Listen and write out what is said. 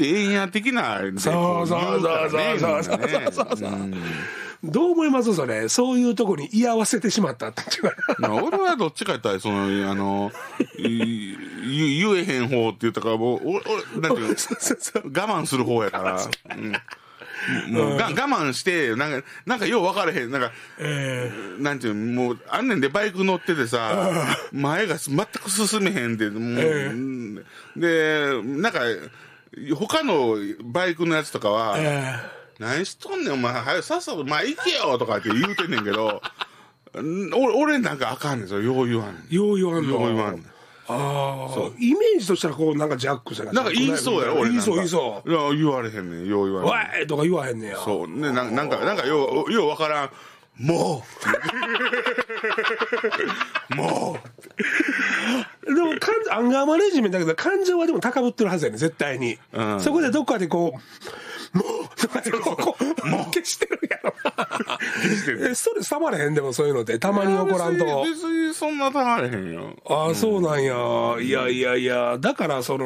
ってええんや的な、ね、そうそうそうそうそうそうそう、ね、どう思いますそれそういうところに居合わせてしまったって俺はどっちかやったらそのあの言えへん方って言ったからもう俺なんていう我慢する方やから。うんもうが、うん、我慢して、なんか、なんかよう分からへん。なんか、えー、なんていうもう、あんねんでバイク乗っててさ、前が全く進めへんで、もう、えー、で、なんか、他のバイクのやつとかは、え何しとんねん、お前、はよ、さっさと、まあ、行けよとかって言うてんねんけど、ん俺、俺なんかあかんねん、それ、よう言わんねん。よう言わんの。よう言わんねん。ああ。イメージとしたらこうなんかジャックせななんか言いそうやろ、俺言いそう言いそういや、言われへんねん、よう言わおれへん。いとか言わへんねや。そう。ね、なんなんか、なんか、よう、ようわからん。もう。もうアンガーマネジメントだけど感情はでも高ぶってるはずやね絶対に、うん。そこでどっかでこうもうとかでこうこう。消してるやろ。えストレスたまれへんでもそういうのってたまに起こらんと。別にそんなたまれへんよ。ああそうなんや。いやいやいや。だからその